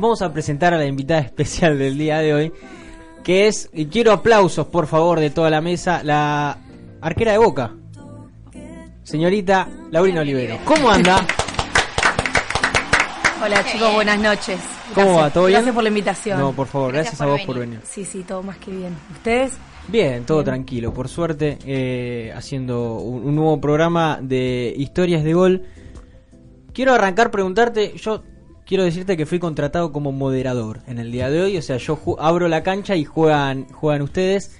vamos a presentar a la invitada especial del día de hoy, que es, y quiero aplausos por favor de toda la mesa, la arquera de Boca, señorita Laurina Olivero. ¿Cómo anda? Hola chicos, buenas noches. ¿Cómo Gracias. va? ¿Todo bien? Gracias por la invitación. No, por favor, gracias, Gracias a vos por venir. venir. Sí, sí, todo más que bien. ¿Ustedes? Bien, todo tranquilo, por suerte, eh, haciendo un, un nuevo programa de historias de gol. Quiero arrancar preguntarte, yo quiero decirte que fui contratado como moderador en el día de hoy, o sea, yo abro la cancha y juegan, juegan ustedes.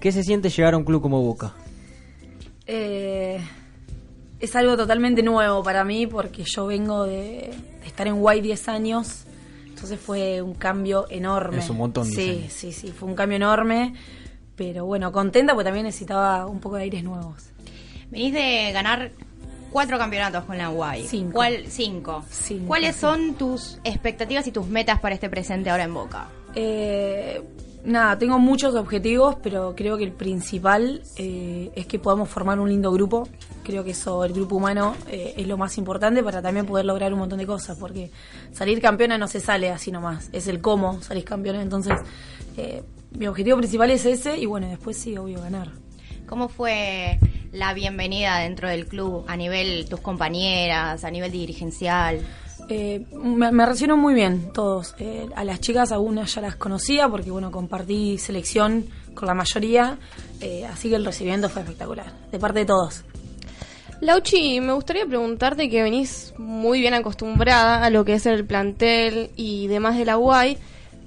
¿Qué se siente llegar a un club como Boca? Eh, es algo totalmente nuevo para mí porque yo vengo de, de estar en Guay 10 años. Entonces fue un cambio enorme. Es un montón, 10 Sí, años. sí, sí, fue un cambio enorme. Pero bueno, contenta porque también necesitaba un poco de aires nuevos. Venís de ganar cuatro campeonatos con la Guay. Cinco. ¿Cuál? Cinco. Cinco, ¿Cuáles son tus expectativas y tus metas para este presente ahora en Boca? Eh, nada, tengo muchos objetivos, pero creo que el principal eh, es que podamos formar un lindo grupo. Creo que eso, el grupo humano, eh, es lo más importante para también poder lograr un montón de cosas, porque salir campeona no se sale así nomás, es el cómo salís campeona. Entonces, eh, mi objetivo principal es ese y bueno, después sí, obvio, ganar. ¿Cómo fue la bienvenida dentro del club a nivel tus compañeras, a nivel dirigencial? Eh, me, me recibieron muy bien todos. Eh, a las chicas algunas ya las conocía porque bueno compartí selección con la mayoría, eh, así que el recibimiento fue espectacular, de parte de todos. Lauchi, me gustaría preguntarte que venís muy bien acostumbrada a lo que es el plantel y demás de la UAI,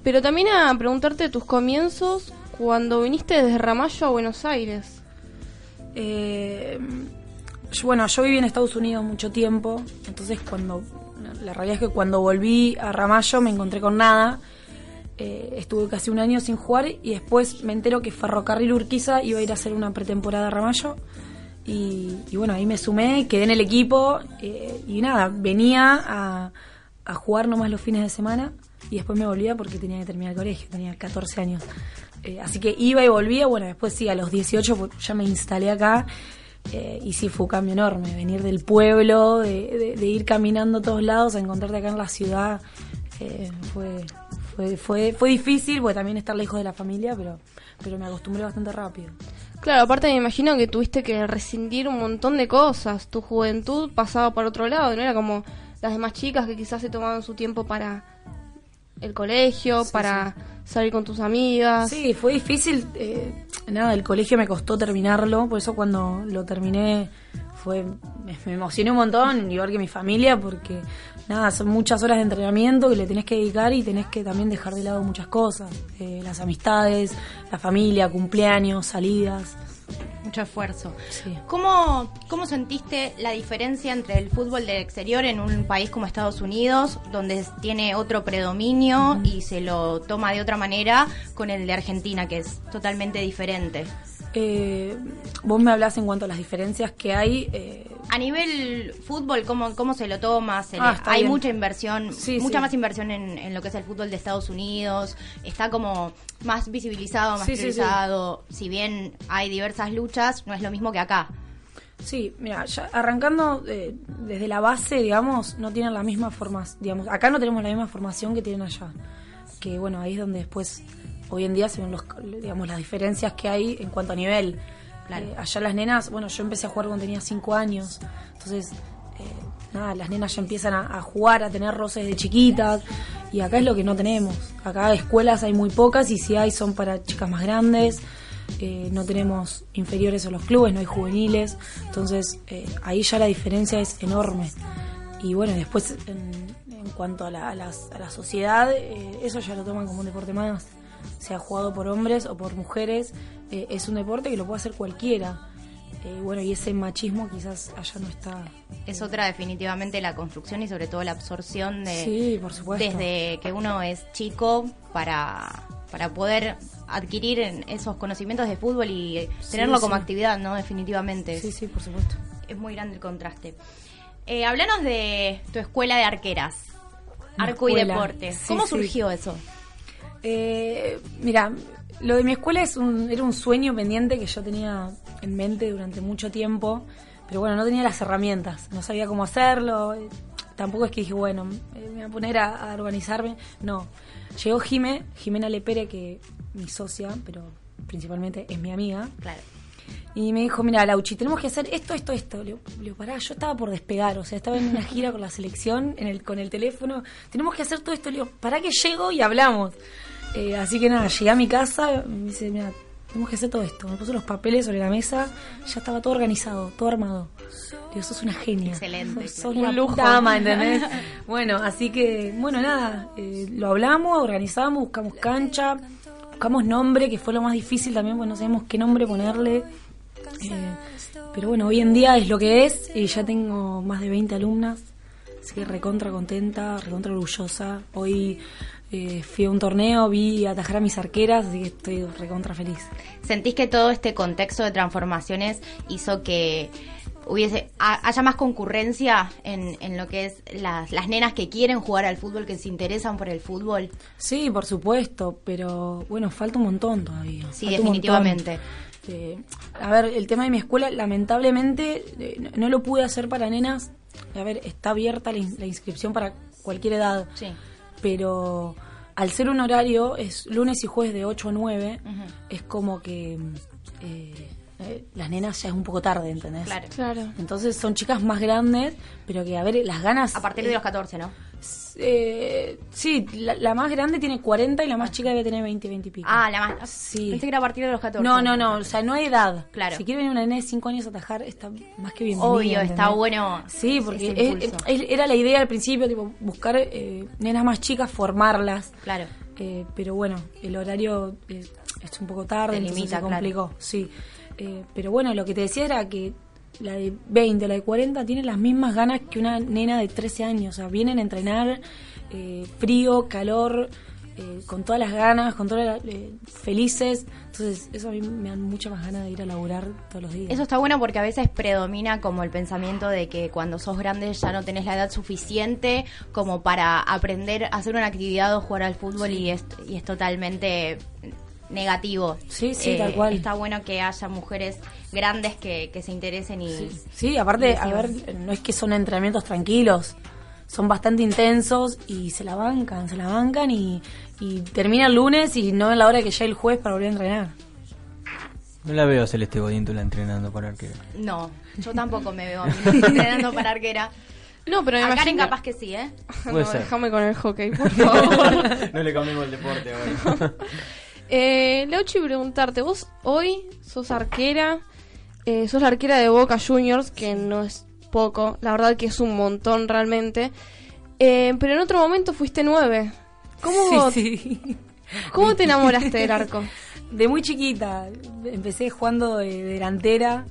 pero también a preguntarte tus comienzos cuando viniste desde Ramallo a Buenos Aires. Eh, bueno, yo viví en Estados Unidos mucho tiempo, entonces cuando la realidad es que cuando volví a Ramallo me encontré con nada. Eh, estuve casi un año sin jugar y después me entero que Ferrocarril Urquiza iba a ir a hacer una pretemporada a Ramallo. Y, y bueno, ahí me sumé, quedé en el equipo eh, y nada, venía a, a jugar nomás los fines de semana y después me volvía porque tenía que terminar el colegio, tenía 14 años. Eh, así que iba y volvía, bueno, después sí, a los 18 pues, ya me instalé acá eh, y sí fue un cambio enorme, venir del pueblo, de, de- de ir caminando a todos lados, a encontrarte acá en la ciudad, eh, fue, fue, fue, fue difícil porque también estar lejos de la familia, pero, pero me acostumbré bastante rápido. Claro, aparte me imagino que tuviste que rescindir un montón de cosas. Tu juventud pasaba por otro lado, no era como las demás chicas que quizás se tomaban su tiempo para el colegio, Sí, para salir con tus amigas. Sí, fue difícil. eh, nada, el colegio me costó terminarlo, por eso cuando lo terminé fue me, me emocioné un montón, igual que mi familia, porque nada, son muchas horas de entrenamiento que le tenés que dedicar y tenés que también dejar de lado muchas cosas, eh, las amistades, la familia, cumpleaños, salidas. Mucho esfuerzo. Sí. ¿Cómo, ¿Cómo sentiste la diferencia entre el fútbol del exterior en un país como Estados Unidos, donde tiene otro predominio y se lo toma de otra manera, con el de Argentina, que es totalmente diferente? Eh, vos me hablás en cuanto a las diferencias que hay. eh, A nivel fútbol, ¿cómo, cómo se lo toma? Se Ah, está hay bien. mucha inversión, Sí, mucha sí. más inversión en, en lo que es el fútbol de Estados Unidos. Está como más visibilizado, más Sí, priorizado. Si bien hay diversas luchas, no es lo mismo que acá. Sí, mira, ya arrancando eh, desde la base, digamos, no tienen la misma formación, digamos, acá no tenemos la misma formación que tienen allá. Que bueno, ahí es donde después, hoy en día se ven los, digamos, las diferencias que hay en cuanto a nivel. Claro. Eh, allá las nenas, bueno, yo empecé a jugar cuando tenía 5 años, entonces, eh, nada, las nenas ya empiezan a, a jugar, a tener roces de chiquitas, y acá es lo que no tenemos. Acá escuelas hay muy pocas, y si hay son para chicas más grandes. Eh, no tenemos inferiores a los clubes, no hay juveniles, entonces eh, ahí ya la diferencia es enorme. Y bueno, después en, en cuanto a la, a las- a la sociedad, eh, eso ya lo toman como un deporte más, sea jugado por hombres o por mujeres, eh, es un deporte que lo puede hacer cualquiera. Eh, bueno, y ese machismo quizás allá no está. Es otra definitivamente la construcción y sobre todo la absorción de Sí, por supuesto. desde que uno es chico para, para poder adquirir esos conocimientos de fútbol y tenerlo como sí. actividad, ¿no? Definitivamente. Sí, sí, por supuesto. Es muy grande el contraste. Eh, háblanos de tu escuela de arqueras. Arco y deporte. Sí, ¿Cómo surgió eso? Eh, mira, lo de mi escuela es un, era un sueño pendiente que yo tenía en mente durante mucho tiempo, pero bueno, no tenía las herramientas, no sabía cómo hacerlo. tampoco es que dije, bueno, eh, me voy a poner a, a organizarme. No. Llegó Jime, Jimena Lepere, que mi socia, pero principalmente es mi amiga. Claro. Y me dijo, mira, Lauchi, tenemos que hacer esto, esto, esto. Le digo, pará, yo estaba por despegar, o sea, estaba en una gira con la selección, en el, con el teléfono. Tenemos que hacer todo esto. Le digo, pará que llego y hablamos. Eh, así que nada, llegué a mi casa, me dice, mira, tenemos que hacer todo esto. Me puso los papeles sobre la mesa, ya estaba todo organizado, todo armado. Digo, sos una genia. Excelente, Sos, sos claro. la Un lujo. puta ama, ¿entendés? bueno, así que, bueno, nada, eh, lo hablamos, organizamos, buscamos cancha, buscamos nombre, que fue lo más difícil también, porque no sabemos qué nombre ponerle. Eh, pero bueno, hoy en día es lo que es y ya tengo más de 20 alumnas, así que recontra contenta, recontra orgullosa. Hoy eh, fui a un torneo, vi atajar a mis arqueras, así que estoy recontra feliz. ¿Sentís que todo este contexto de transformaciones hizo que hubiese ha- haya más concurrencia en, en lo que es las, las nenas que quieren jugar al fútbol, que se interesan por el fútbol? Sí, por supuesto, pero bueno, falta un montón todavía. Sí, falta definitivamente. Eh, a ver, el tema de mi escuela, lamentablemente, eh, no, no lo pude hacer para nenas. A ver, está abierta la, in- la inscripción para cualquier edad, Sí. Pero al ser un horario, es lunes y jueves de 8 a 9, Ujú. es como que eh, eh, las nenas ya es un poco tarde, ¿entendés? Claro. Claro. Entonces son chicas más grandes, pero que, a ver, las ganas... A partir de los 14, ¿no? Eh, sí, la, la más grande tiene 40 y la más chica debe tener 20, 20 y pico. Ah, la más. Sí. Pensé que era a partir de los 14. No, no, no, o sea, no hay edad. Claro. Si quiere venir una nena de 5 años a atajar, está más que bienvenida. Obvio, está bueno. Sí, porque es- es- era la idea al principio, tipo, buscar eh, nenas más chicas, formarlas. Claro. Eh, pero bueno, el horario eh, es un poco tarde, limita, se complicó. Sí. Eh, pero bueno, lo que te decía era que la de 20, la de 40 tiene las mismas ganas que una nena de 13 años. O sea, vienen a entrenar eh, frío, calor, eh, con todas las ganas, con todas las, eh, felices. Entonces, eso a mí me da mucha más ganas de ir a laburar todos los días. Eso está bueno porque a veces predomina como el pensamiento de que cuando sos grande ya no tenés la edad suficiente como para aprender a hacer una actividad o jugar al fútbol y, es, y es totalmente negativo. Eh, Sí, sí, tal cual. Está bueno que haya mujeres grandes que, que se interesen y... Sí, sí, aparte, a ver, no es que son entrenamientos tranquilos, son bastante intensos y se la bancan, se la bancan y, y termina el lunes y no es la hora que llegue el jueves para volver a entrenar. No la veo a Celeste Godiéndola entrenando para arquero. No, yo tampoco me veo a mí entrenando para arquera. No, pero me A Karen capaz que sí, ¿eh? No, déjame con el hockey, por favor. no le cambiemos el deporte ahora. eh, Lauchi, preguntarte, vos hoy sos arquera, eh, sos la arquera de Boca Juniors, que no es poco, la verdad que es un montón realmente, eh, pero en otro momento fuiste nueve. ¿Cómo, Sí, sí. ¿cómo te enamoraste del arco? De muy chiquita, empecé jugando de delantera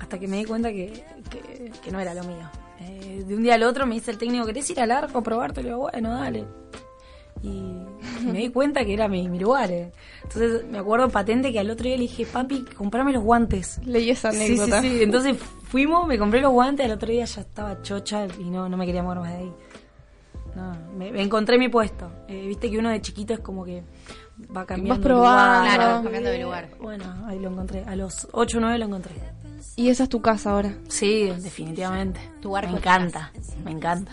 hasta que me di cuenta que, que- que no era lo mío. Eh, de un día al otro me dice el técnico, ¿querés ir al arco a digo, bueno, dale. Y me di cuenta que era mi, mi lugar. eh. Entonces me acuerdo patente que al otro día le dije, papi, comprame los guantes. Leí esa Sí, sí, anécdota. sí. Entonces fuimos, me compré los guantes, al otro día ya estaba chocha y no, no me quería mover más de ahí. No, me, me encontré mi puesto. Eh, Viste que uno de chiquito es como que va cambiando. de probando. lugar. Claro, cambiando de lugar. Bueno, ahí lo encontré. A los 8 o 9 lo encontré. Y esa es tu casa ahora. Sí, definitivamente. Tu arco me encanta, me encanta.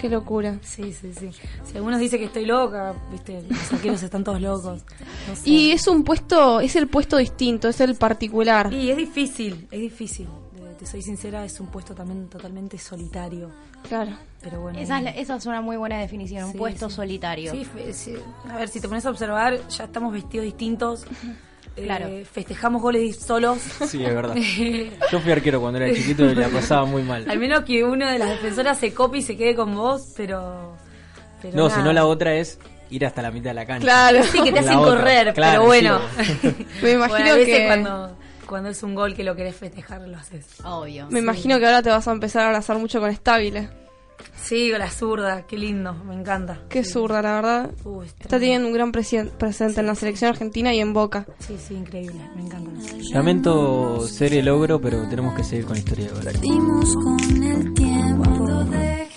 Qué locura. Sí, sí, sí. Si algunos dicen que estoy loca, viste, los arqueros están todos locos. No sé. Y es un puesto, es el puesto distinto, es el particular. Y es difícil, es difícil. De- Te soy sincera, es un puesto también totalmente solitario. Claro. Pero bueno. Esa es, la- esa es una muy buena definición, un Sí, puesto sí. solitario. Sí, fe- sí. a ver, si te pones a observar, ya estamos vestidos distintos. Eh, Claro. festejamos goles solos. Sí, es verdad. Yo fui arquero cuando era chiquito y la pasaba muy mal. Al menos que una de las defensoras se copie y se quede con vos, pero. pero No, si no la otra es ir hasta la mitad de la cancha. Claro. Sí, que te hacen otra, correr, claro, pero bueno. sí. Me imagino Bueno, a veces que cuando, cuando es un gol que lo querés festejar, lo haces. Obvio. me imagino que ahora te vas a empezar a abrazar mucho con Estable. Sí, la zurda, qué lindo, me encanta. Qué Sí. zurda, la verdad. Es Está teniendo un gran presente en la selección argentina y en Boca. Sí, sí, increíble, me encanta. Lamento ser el ogro, pero tenemos que seguir con la historia de con el tiempo. De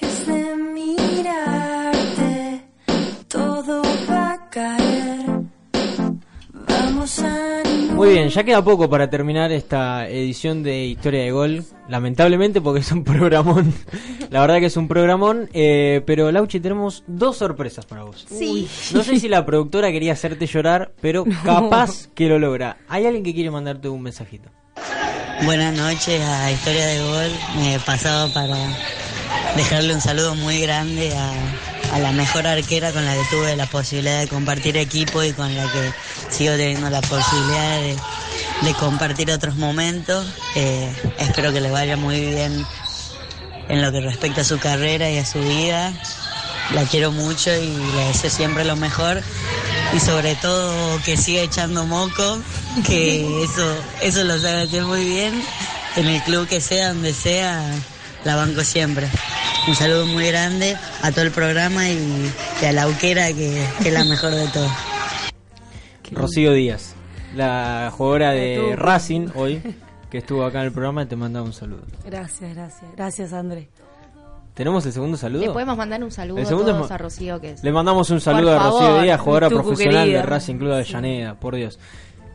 Muy bien, ya queda poco para terminar esta edición de Historia de Gol. Lamentablemente porque es un programón. La verdad que es un programón. eh, pero Lauchi, tenemos dos sorpresas para vos. Sí. No sé si la productora quería hacerte llorar, pero capaz que lo logra. ¿Hay alguien que quiere mandarte un mensajito? Buenas noches a Historia de Gol. Me pasaba para dejarle un saludo muy grande a, a la mejor arquera con la que tuve la posibilidad de compartir equipo y con la que sigo teniendo la posibilidad de, de compartir otros momentos. Eh, espero que le vaya muy bien en lo que respecta a su carrera y a su vida. La quiero mucho y le deseo siempre lo mejor y sobre todo que siga echando moco, que eso, eso lo sabe hacer muy bien. En el club que sea, donde sea, la banco siempre. Un saludo muy grande a todo el programa y, y a la Auquera, que, que es la mejor de todos. Rocío Díaz, la jugadora de. Racing hoy, que estuvo acá en el programa, te manda un saludo. Gracias, gracias. Gracias, André. ¿Tenemos el segundo saludo? Le podemos mandar un saludo El a segundo todos a Rocío que es. Le mandamos un saludo a Rocío Díaz, jugadora profesional querida. de Racing Club de Avellaneda, por Dios.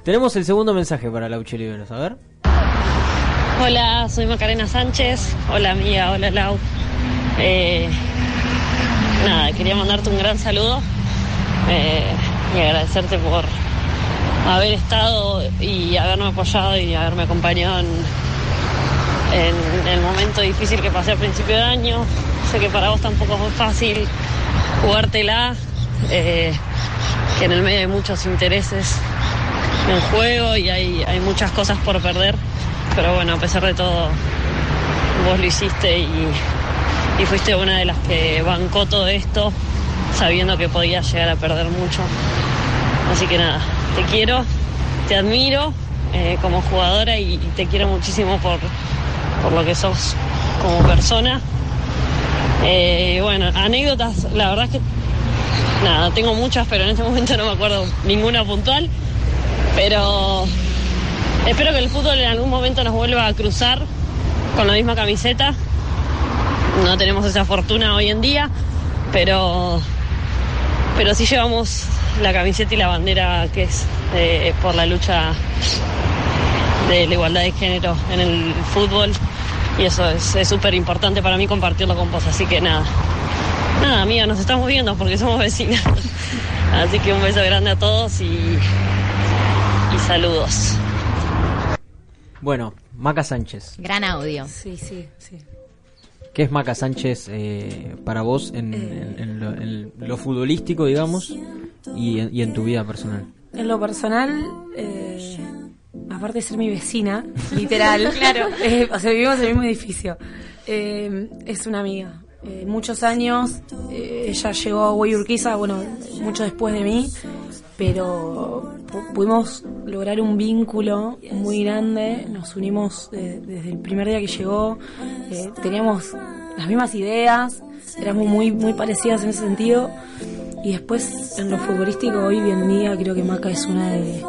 Tenemos el segundo mensaje para Lauchi Oliveros, a ver. Hola, soy Macarena Sánchez. Hola amiga, hola Lau. Eh, nada, quería mandarte un gran saludo eh, y agradecerte por haber estado y haberme apoyado y haberme acompañado en, el momento difícil que pasé a principio de año. Sé que para vos tampoco fue fácil jugártela, eh, que en el medio hay muchos intereses en juego y hay, hay muchas cosas por perder. Pero bueno, a pesar de todo, vos lo hiciste y, y fuiste una de las que bancó todo esto, sabiendo que podías llegar a perder mucho. Así que nada, te quiero, te admiro eh, como jugadora y, y te quiero muchísimo por, por lo que sos como persona. Eh, bueno, anécdotas, la verdad es que nada, tengo muchas, pero en este momento no me acuerdo ninguna puntual. Pero espero que el fútbol en algún momento nos vuelva a cruzar con la misma camiseta. No tenemos esa fortuna hoy en día, pero, pero sí llevamos la camiseta y la bandera que es eh, por la lucha de la igualdad de género en el fútbol. Y eso es súper importante para mí compartirlo con vos. Así que nada, nada, amiga, nos estamos viendo porque somos vecinas. Así que un beso grande a todos y, y saludos. Bueno, Maca Sánchez. Gran audio. Sí, sí, sí. ¿Qué es Maca Sánchez eh, para vos en, en- en lo, en lo futbolístico, digamos, y en, y en tu vida personal? En lo personal, eh, aparte de ser mi vecina, literal, claro, eh, o sea, vivimos en el mismo edificio, eh, es una amiga. Eh, muchos años, eh, ella llegó a Güey Urquiza, bueno, mucho después de mí, pero pu- pudimos lograr un vínculo muy grande, nos unimos eh, desde el primer día que llegó, eh, teníamos las mismas ideas, éramos muy, muy parecidas en ese sentido. Y después, en lo futbolístico, hoy en día creo que Maca es una de,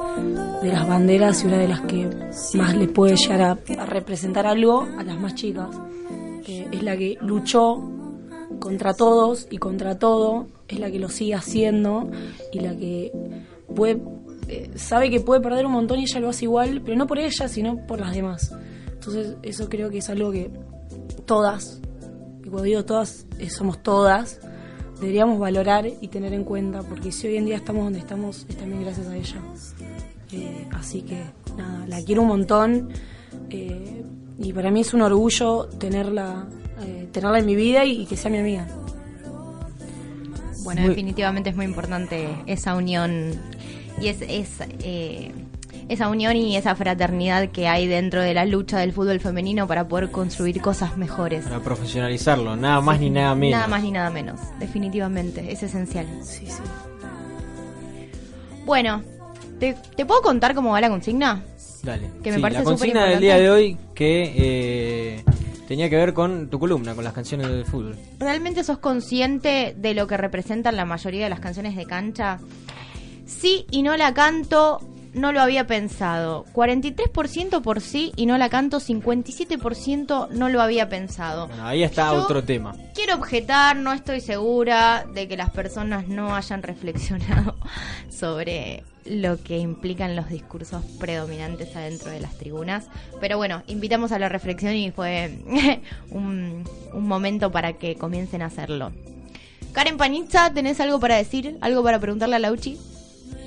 las banderas y una de las que más le puede llegar a, representar algo a las más chicas. Es la que luchó contra todos y contra todo, es la que lo sigue haciendo y la que puede, eh, sabe que puede perder un montón y ella lo hace igual, pero no por ella, sino por las demás. Entonces, eso creo que es algo que todas, y cuando digo todas, eh, somos todas, deberíamos valorar y tener en cuenta, porque si hoy en día estamos donde estamos, es también gracias a ella. Eh, así que, nada, la quiero un montón eh, y para mí es un orgullo tenerla, eh, tenerla en mi vida y, y que sea mi amiga. Bueno, Muy- definitivamente es muy importante esa unión y es, es, eh, esa unión y esa fraternidad que hay dentro de la lucha del fútbol femenino para poder construir cosas mejores. Para profesionalizarlo, nada más ni nada menos. Nada más ni nada menos, definitivamente, es esencial. Sí, sí. Bueno, ¿te, te puedo contar cómo va la consigna? Dale. Que me Sí, parece la consigna del día de hoy que eh, tenía que ver con tu columna, con las canciones del fútbol. ¿Realmente sos consciente de lo que representan la mayoría de las canciones de cancha? Sí y no la canto no lo había pensado. 43% por sí y no la canto. 57% no lo había pensado. Bueno, ahí está Yo otro tema. Quiero objetar, no estoy segura de que las personas no hayan reflexionado sobre lo que implican los discursos predominantes adentro de las tribunas. Pero bueno, invitamos a la reflexión y fue un, un momento para que comiencen a hacerlo. Karen Panizza, ¿tenés algo para decir? ¿Algo para preguntarle a Lauchi?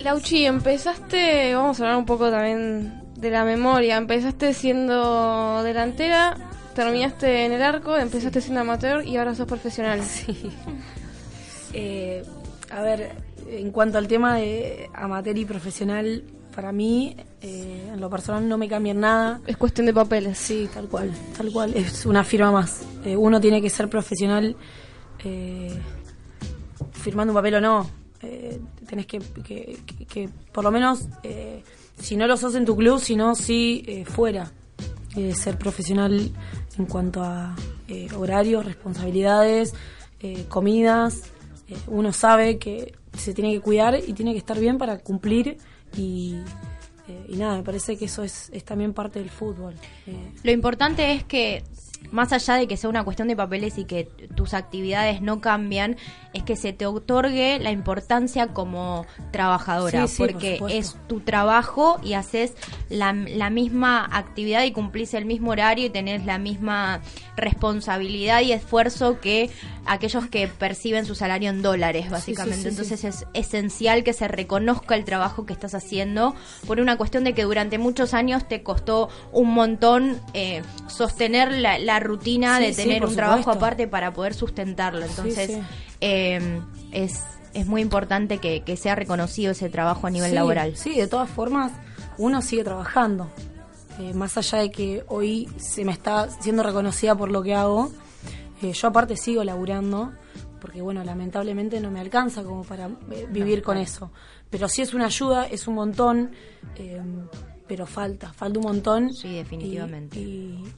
Lauchi, empezaste, vamos a hablar un poco también de la memoria. Empezaste siendo delantera, terminaste en el arco, empezaste siendo amateur y ahora sos profesional. Eh, a ver, en cuanto al tema de amateur y profesional, para mí, eh, en lo personal no me cambia nada. Es cuestión de papeles. Sí, tal cual, tal cual. Es una firma más. Eh, uno tiene que ser profesional eh, firmando un papel o no. Eh, tenés que, que, por lo menos, eh, si no lo sos en tu club, sino sí eh, fuera. Eh, ser profesional en cuanto a eh, horarios, responsabilidades, eh, comidas. Uno sabe que se tiene que cuidar y tiene que estar bien para cumplir y, y nada, me parece que eso es, es también parte del fútbol. Lo importante es que, más allá de que sea una cuestión de papeles y que tus actividades no cambian, es que se te otorgue la importancia como trabajadora, Sí, sí, por porque es tu trabajo y haces la, la misma actividad y cumplís el mismo horario y tenés la misma responsabilidad y esfuerzo que aquellos que perciben su salario en dólares, básicamente. sí. Entonces es esencial que se reconozca el trabajo que estás haciendo por una cuestión de que durante muchos años te costó un montón eh, sostener la, la rutina Sí, de tener un trabajo aparte para poder sustentarlo. Entonces sí. eh, es, es muy importante que, que sea reconocido ese trabajo a nivel laboral. Sí, de todas formas, uno sigue trabajando. Eh, más allá de que hoy se me está siendo reconocida por lo que hago, eh, yo aparte sigo laburando, porque bueno, lamentablemente no me alcanza como para eh, vivir con eso. Pero sí es una ayuda, es un montón, pero falta, falta un montón. Sí, definitivamente. Y, y- y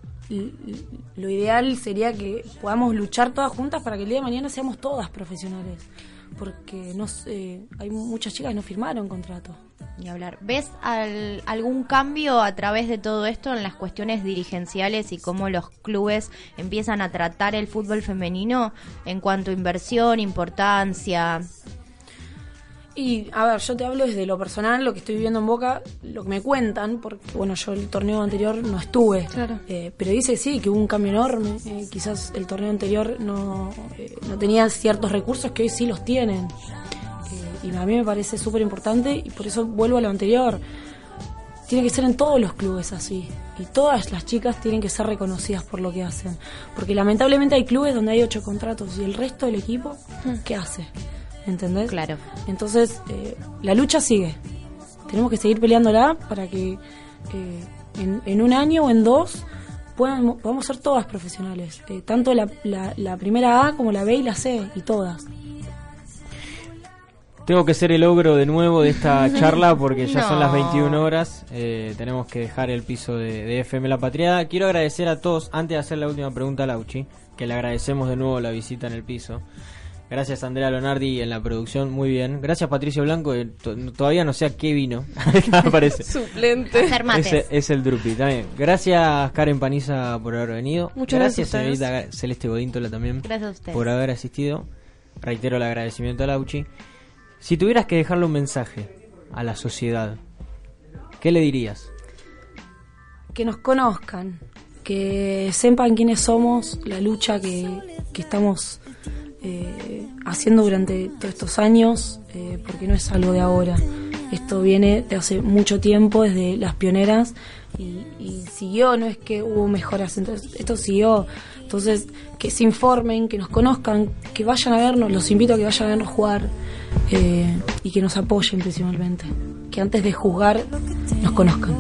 lo ideal sería que podamos luchar todas juntas para que el día de mañana seamos todas profesionales. Porque no sé, hay muchas chicas que no firmaron contrato. Ni hablar. ¿Ves al- algún cambio a través de todo esto en las cuestiones dirigenciales y cómo los clubes empiezan a tratar el fútbol femenino en cuanto a inversión, importancia? Y, a ver, yo te hablo desde lo personal, lo que estoy viviendo en Boca, lo que me cuentan, porque, bueno, yo el torneo anterior no estuve. Claro. Eh, pero dice sí, que hubo un cambio enorme. Eh, quizás el torneo anterior no, eh, no tenía ciertos recursos que hoy sí los tienen. Y a mí me parece súper importante y por eso vuelvo a lo anterior. Tiene que ser en todos los clubes así. Y todas las chicas tienen que ser reconocidas por lo que hacen. Porque lamentablemente hay clubes donde hay ocho contratos y el resto del equipo, ¿qué hace? ¿Entendés? Claro. Entonces, eh, la lucha sigue. Tenemos que seguir peleándola para que eh, en, en un año o en dos puedan, podamos ser todas profesionales. Eh, tanto la, la, la primera A como la B y la C, y todas. Tengo que ser el ogro de nuevo de esta charla porque ya son las No. 21 horas. eh, tenemos que dejar el piso de, de FM La Patriada. Quiero agradecer a todos, antes de hacer la última pregunta a Lauchi, que le agradecemos de nuevo la visita en el piso. Gracias Andrea Lonardi en la producción, muy bien. Gracias Patricio Blanco, que to- todavía no sé a qué vino. Aparece. Suplente. Ese es el Drupi también. Gracias Karen Paniza por haber venido. Muchas gracias gracias señorita Celeste Godíntola también Gracias a ustedes. por haber asistido. Reitero el agradecimiento a Lauchi. Si tuvieras que dejarle un mensaje a la sociedad, ¿qué le dirías? Que nos conozcan, que sepan quiénes somos, la lucha que, que estamos eh, haciendo durante todos estos años, eh, porque no es algo de ahora. Esto viene de hace mucho tiempo, desde las pioneras, y, y siguió, no es que hubo mejoras, entonces, esto siguió. Entonces, que se informen, que nos conozcan, que vayan a vernos, los invito a que vayan a vernos jugar eh, y que nos apoyen principalmente. Que antes de juzgar, nos conozcan.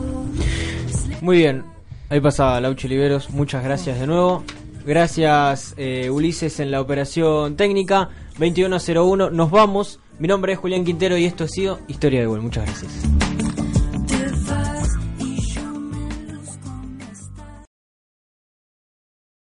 Muy bien, ahí pasaba Lauchi Oliveros, muchas gracias de nuevo. Gracias eh, Ulises en la operación técnica. 2101, nos vamos. Mi nombre es Julián Quintero y esto ha sido Historia de Gol. Muchas gracias.